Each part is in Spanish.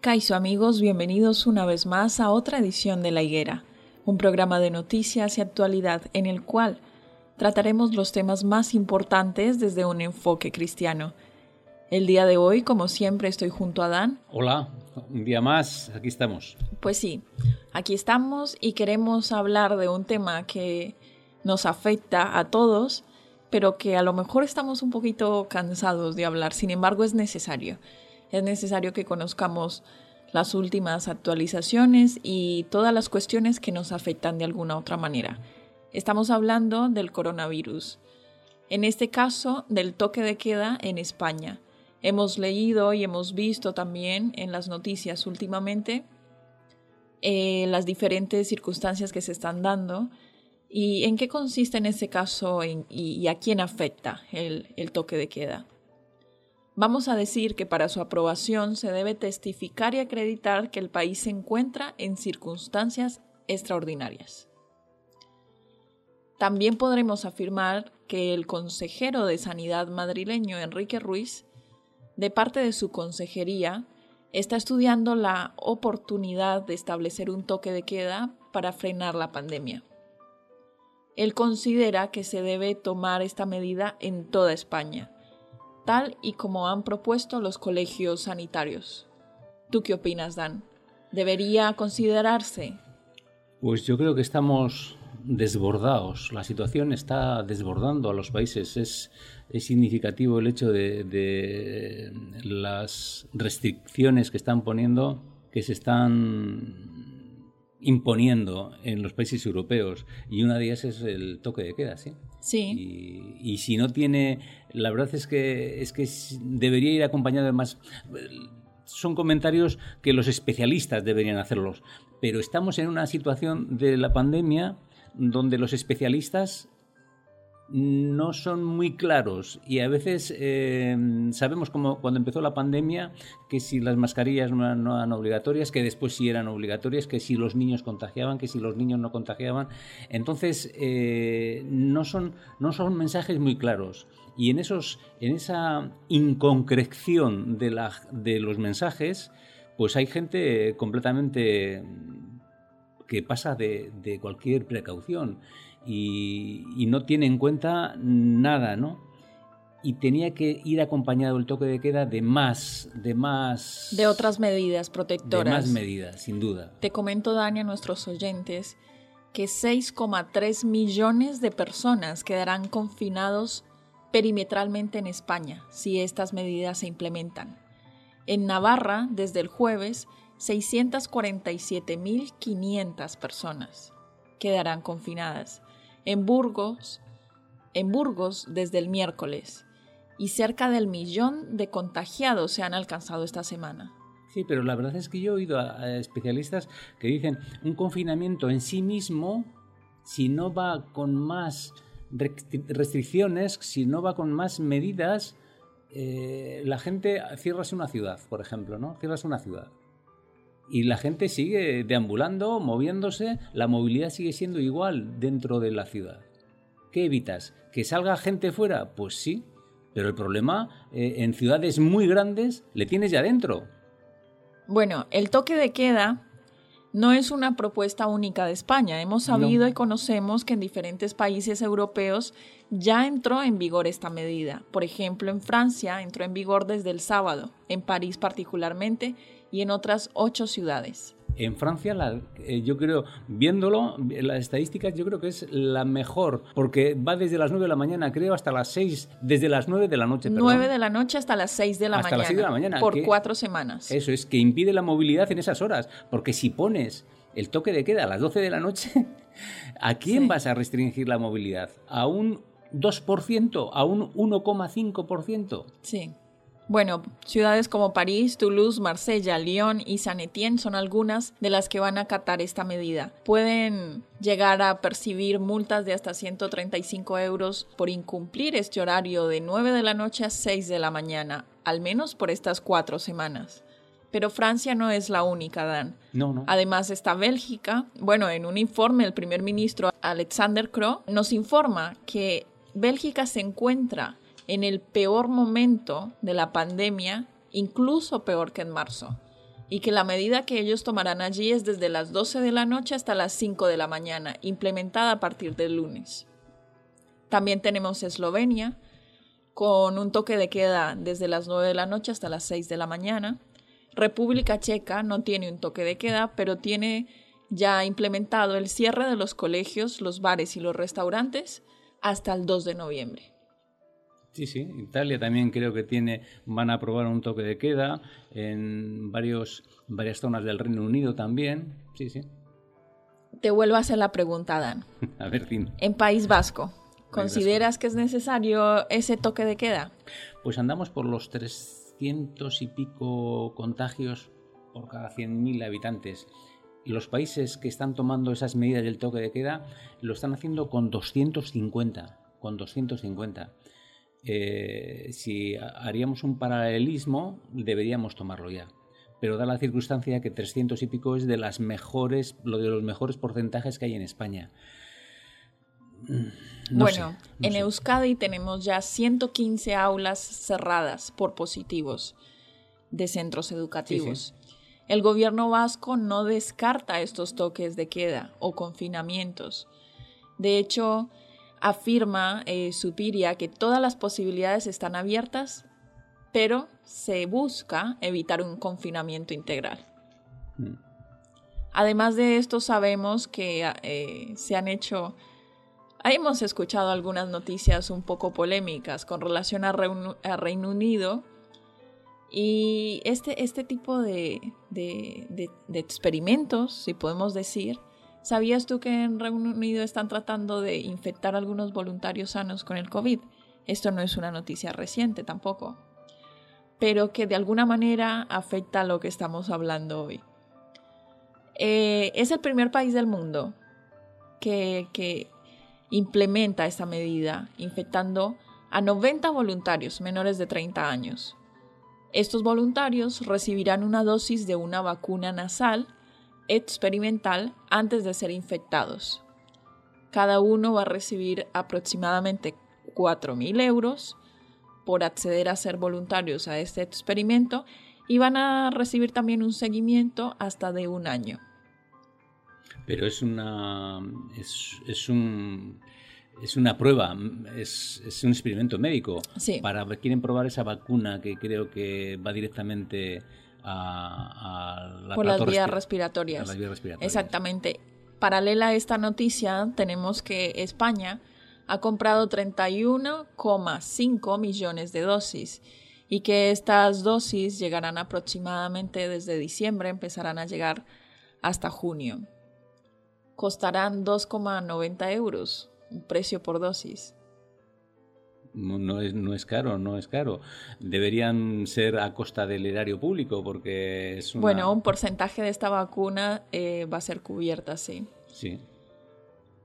Kaiso amigos, bienvenidos una vez más a otra edición de La Higuera, un programa de noticias y actualidad en el cual trataremos los temas más importantes desde un enfoque cristiano. El día de hoy, como siempre, estoy junto a Dan. Hola, un día más, aquí estamos. Pues sí, aquí estamos y queremos hablar de un tema que nos afecta a todos, pero que a lo mejor estamos un poquito cansados de hablar, sin embargo es necesario es necesario que conozcamos las últimas actualizaciones y todas las cuestiones que nos afectan de alguna otra manera. Estamos hablando del coronavirus. En este caso, del toque de queda en España. Hemos leído y hemos visto también en las noticias últimamente eh, las diferentes circunstancias que se están dando y en qué consiste en este caso y, a quién afecta el toque de queda. Vamos a decir que para su aprobación se debe testificar y acreditar que el país se encuentra en circunstancias extraordinarias. También podremos afirmar que el consejero de Sanidad madrileño Enrique Ruiz, de parte de su consejería, está estudiando la oportunidad de establecer un toque de queda para frenar la pandemia. Él considera que se debe tomar esta medida en toda España, tal y como han propuesto los colegios sanitarios. ¿Tú qué opinas, Dan? ¿Debería considerarse? Pues yo creo que estamos desbordados. La situación está desbordando a los países. Es, significativo el hecho de, las restricciones que están poniendo, que se están imponiendo en los países europeos. Y una de ellas es el toque de queda, ¿sí? Sí. Y, si no tiene, la verdad es que, es que debería ir acompañado de más... Son comentarios que los especialistas deberían hacerlos, pero estamos en una situación de la pandemia donde los especialistas no son muy claros y a veces eh, sabemos como cuando empezó la pandemia que si las mascarillas no eran, obligatorias, que después sí eran obligatorias, que si los niños contagiaban, que si los niños no contagiaban. Entonces eh, no, son, no son mensajes muy claros y en, esos, en esa inconcreción de, la, de los mensajes pues hay gente completamente que pasa de, de cualquier precaución y, no tiene en cuenta nada, ¿no? y tenía que ir acompañado el toque de queda de más, de más... De otras medidas protectoras. De más medidas, sin duda. Te comento, Dani, a nuestros oyentes, que 6,3 millones de personas quedarán confinados perimetralmente en España si estas medidas se implementan. En Navarra, desde el jueves, 647.500 personas quedarán confinadas en Burgos, en Burgos desde el miércoles y cerca del millón de contagiados se han alcanzado esta semana. Sí, pero la verdad es que yo he oído a, especialistas que dicen un confinamiento en sí mismo, si no va con más restricciones, si no va con más medidas, eh, la gente cierras una ciudad, por ejemplo, ¿no? Cierras una ciudad. Y la gente sigue deambulando, moviéndose, la movilidad sigue siendo igual dentro de la ciudad. ¿Qué evitas? ¿Que salga gente fuera? Pues sí, pero el problema eh, en ciudades muy grandes le tienes ya dentro. Bueno, el toque de queda no es una propuesta única de España. Hemos sabido y conocemos que en diferentes países europeos ya entró en vigor esta medida. Por ejemplo, en Francia entró en vigor desde el sábado, en París particularmente, y en otras ocho ciudades. En Francia, eh, yo creo, viéndolo, las estadísticas, yo creo que es la mejor, porque va desde las 9 de la mañana, creo, hasta las 6, desde las 9 de la noche. 9 de la noche hasta las 6 de la, hasta mañana, las 6 de la mañana. Por cuatro semanas. Eso es, que impide la movilidad en esas horas, porque si pones el toque de queda a las 12 de la noche, ¿a quién vas a restringir la movilidad? ¿A un 2%? ¿A un 1,5%? Sí. Bueno, ciudades como París, Toulouse, Marsella, Lyon y Saint Etienne son algunas de las que van a acatar esta medida. Pueden llegar a percibir multas de hasta 135 euros por incumplir este horario de 9 de la noche a 6 de la mañana, al menos por estas cuatro semanas. Pero Francia no es la única, Dan. No, no. Además está Bélgica. Bueno, en un informe el primer ministro Alexander Kroo nos informa que Bélgica se encuentra en el peor momento de la pandemia, incluso peor que en marzo, y que la medida que ellos tomarán allí es desde las 12 de la noche hasta las 5 de la mañana, implementada a partir del lunes. También tenemos Eslovenia, con un toque de queda desde las 9 de la noche hasta las 6 de la mañana. República Checa no tiene un toque de queda, pero tiene ya implementado el cierre de los colegios, los bares y los restaurantes hasta el 2 de noviembre. Sí, sí, Italia también creo que tiene, van a aprobar un toque de queda en varios, varias zonas del Reino Unido también. Sí, sí. Te vuelvo a hacer la pregunta, Dan. a ver, fin. En País Vasco, ¿consideras que es necesario ese toque de queda? Pues andamos por los 300 y pico contagios por cada 100.000 habitantes. Los países que están tomando esas medidas del toque de queda lo están haciendo con 250, con 250. Eh, si haríamos un paralelismo, deberíamos tomarlo ya. Pero da la circunstancia que 300 y pico es de las mejores, lo de los mejores porcentajes que hay en España. Mm, bueno, en Euskadi tenemos ya 115 aulas cerradas por positivos de centros educativos. El gobierno vasco no descarta estos toques de queda o confinamientos. De hecho, afirma eh, Supiria que todas las posibilidades están abiertas, pero se busca evitar un confinamiento integral. Mm. Además de esto, sabemos que eh, se han hecho, hemos escuchado algunas noticias un poco polémicas con relación a, Reino Unido y este, este tipo de experimentos, si podemos decir, ¿Sabías tú que en Reino Unido están tratando de infectar a algunos voluntarios sanos con el COVID? Esto no es una noticia reciente tampoco, pero que de alguna manera afecta a lo que estamos hablando hoy. Eh, es el primer país del mundo que, que implementa esta medida, infectando a 90 voluntarios menores de 30 años. Estos voluntarios recibirán una dosis de una vacuna nasal experimental antes de ser infectados. Cada uno va a recibir aproximadamente 4.000 euros por acceder a ser voluntarios a este experimento y van a recibir también un seguimiento hasta de un año. Pero es una. es, un. Es una prueba, es, un experimento médico. Sí. Para quieren probar esa vacuna que creo que va directamente a, Por las vías, respiratorias. Exactamente. Paralela a esta noticia, tenemos que España ha comprado 31,5 millones de dosis y que estas dosis llegarán aproximadamente desde diciembre, empezarán a llegar hasta junio. Costarán 2,90 euros, un precio por dosis no es, no es caro, no es caro. Deberían ser a costa del erario público porque es Bueno, un porcentaje de esta vacuna eh, va a ser cubierta, sí. Sí.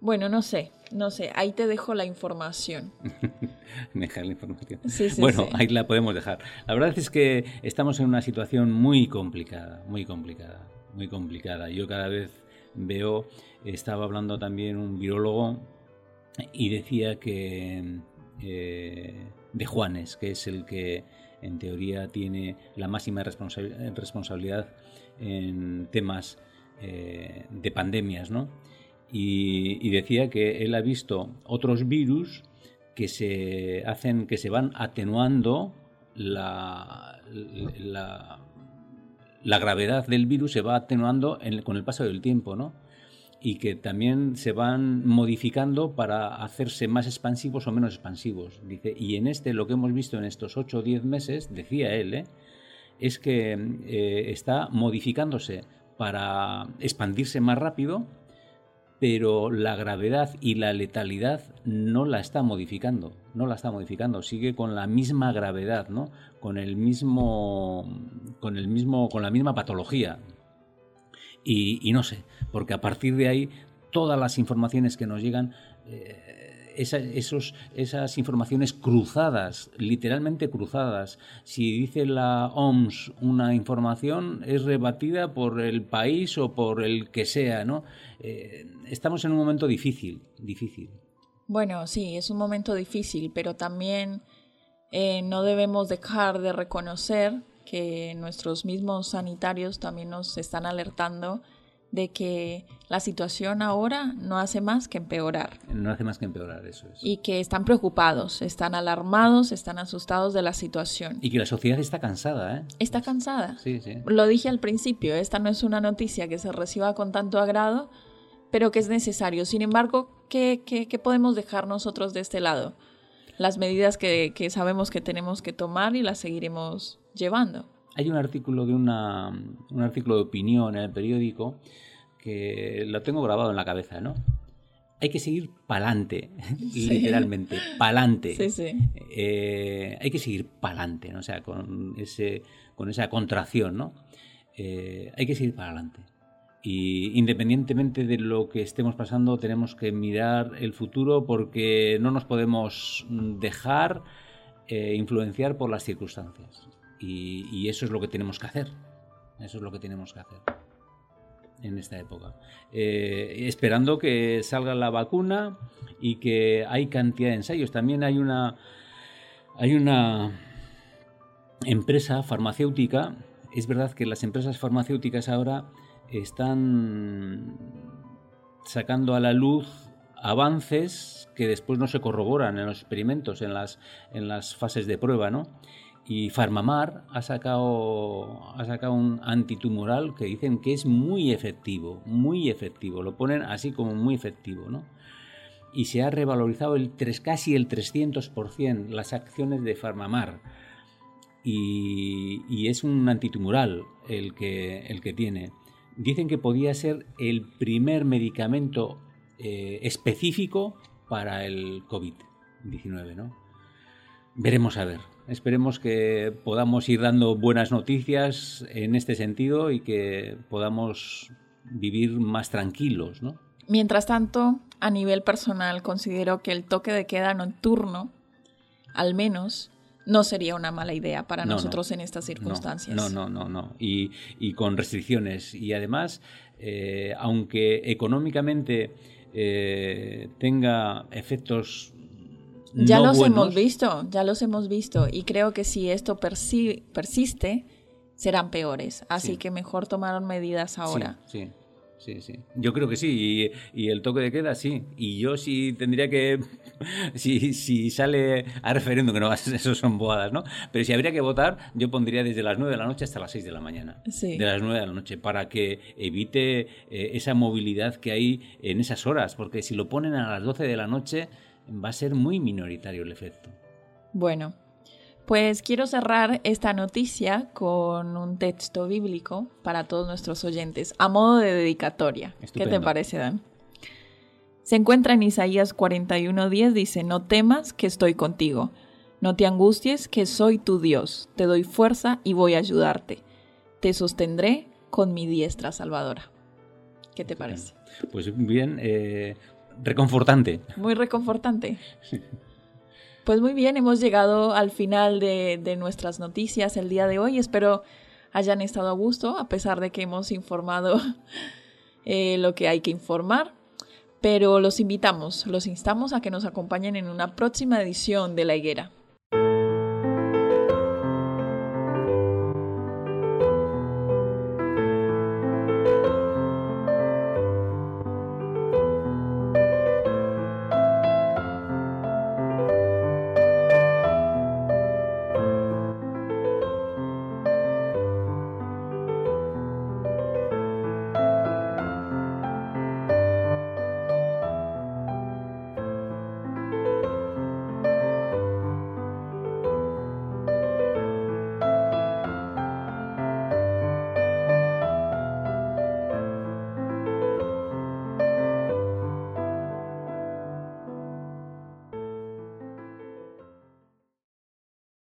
Bueno, no sé, no sé, ahí te dejo la información. dejar la información. Sí, sí, bueno, sí. ahí la podemos dejar. La verdad es que estamos en una situación muy complicada, muy complicada, muy complicada. Yo cada vez veo, estaba hablando también un virólogo y decía que eh, de Juanes, que es el que en teoría tiene la máxima responsabil- responsabilidad en temas eh, de pandemias, ¿no? Y, decía que él ha visto otros virus que se hacen, que se van atenuando la, la, gravedad del virus se va atenuando en- con el paso del tiempo, ¿no? Y que también se van modificando para hacerse más expansivos o menos expansivos. Dice, y en este lo que hemos visto en estos 8 o 10 meses, decía él, ¿eh? es que eh, está modificándose para expandirse más rápido, pero la gravedad y la letalidad no la está modificando, no la está modificando, sigue con la misma gravedad, ¿no? Con el mismo con el mismo con la misma patología. Y, no sé, porque a partir de ahí todas las informaciones que nos llegan eh, esas informaciones cruzadas, literalmente cruzadas. Si dice la OMS una información, es rebatida por el país o por el que sea, ¿no? Eh, estamos en un momento difícil, difícil. Bueno, sí, es un momento difícil, pero también eh, no debemos dejar de reconocer que nuestros mismos sanitarios también nos están alertando de que la situación ahora no hace más que empeorar No hace más que empeorar, eso es. y que están preocupados, están alarmados, están asustados de la situación. Y que la sociedad está cansada, ¿eh? Está cansada. Sí, sí. Lo dije al principio, esta no es una noticia que se reciba con tanto agrado, pero que es necesario. Sin embargo, ¿qué, qué- qué podemos dejar nosotros de este lado? Las medidas que, que sabemos que tenemos que tomar y las seguiremos llevando. Hay un artículo de una, un artículo de opinión en el periódico que lo tengo grabado en la cabeza, ¿no? Hay que seguir pa'lante, literalmente, pa'lante. Sí, sí. Eh, hay que seguir pa'lante, ¿no? O sea, con, ese, con esa contracción, ¿no? Eh, hay que seguir para adelante. Y independientemente de lo que estemos pasando, tenemos que mirar el futuro porque no nos podemos dejar eh, influenciar por las circunstancias. Y, y eso es lo que tenemos que hacer. Eso es lo que tenemos que hacer en esta época. Eh, esperando que salga la vacuna y que hay cantidad de ensayos. También hay una, hay una empresa farmacéutica. Es verdad que las empresas farmacéuticas ahora están sacando a la luz avances que después no se corroboran en los experimentos, en las, en las fases de prueba, ¿no? Y Farmamar ha sacado, ha sacado un antitumoral que dicen que es muy efectivo, muy efectivo. Lo ponen así como muy efectivo, ¿no? Y se ha revalorizado el 3, casi el 300% las acciones de Farmamar. Y, y es un antitumoral el que, el que tiene. Dicen que podía ser el primer medicamento eh, específico para el COVID-19, ¿no? Veremos a ver. Esperemos que podamos ir dando buenas noticias en este sentido y que podamos vivir más tranquilos, ¿no? Mientras tanto, a nivel personal, considero que el toque de queda nocturno, al menos, no sería una mala idea para No, no. nosotros en estas circunstancias. No, no, no, no. Y, y con restricciones. Y además, eh, aunque económicamente eh, tenga efectos Ya no los buenos, hemos visto, ya los hemos visto y creo que si esto persi- persiste, serán peores. Así Sí. que mejor tomaron medidas ahora. Sí, sí, sí, sí. Yo creo que sí. Y, y el toque de queda, sí. Y yo sí tendría que. Si, si sale a referéndum, que no eso son boadas, ¿no? Pero si habría que votar, yo pondría desde las 9 de la noche hasta las 6 de la mañana. Sí. De las 9 de la noche, para que evite eh, esa movilidad que hay en esas horas. Porque si lo ponen a las 12 de la noche, va a ser muy minoritario el efecto. Bueno, pues quiero cerrar esta noticia con un texto bíblico para todos nuestros oyentes, a modo de dedicatoria. ¿Qué te parece, Dan? Se encuentra en Isaías 41:10, dice, no temas que estoy contigo, no te angusties que soy tu Dios, te doy fuerza y voy a ayudarte, te sostendré con mi diestra salvadora. ¿Qué te parece? Pues bien, eh, reconfortante. Muy reconfortante. Pues muy bien, hemos llegado al final de, de nuestras noticias el día de hoy. Espero hayan estado a gusto, a pesar de que hemos informado eh, lo que hay que informar. Pero los invitamos, los instamos a que nos acompañen en una próxima edición de La Higuera.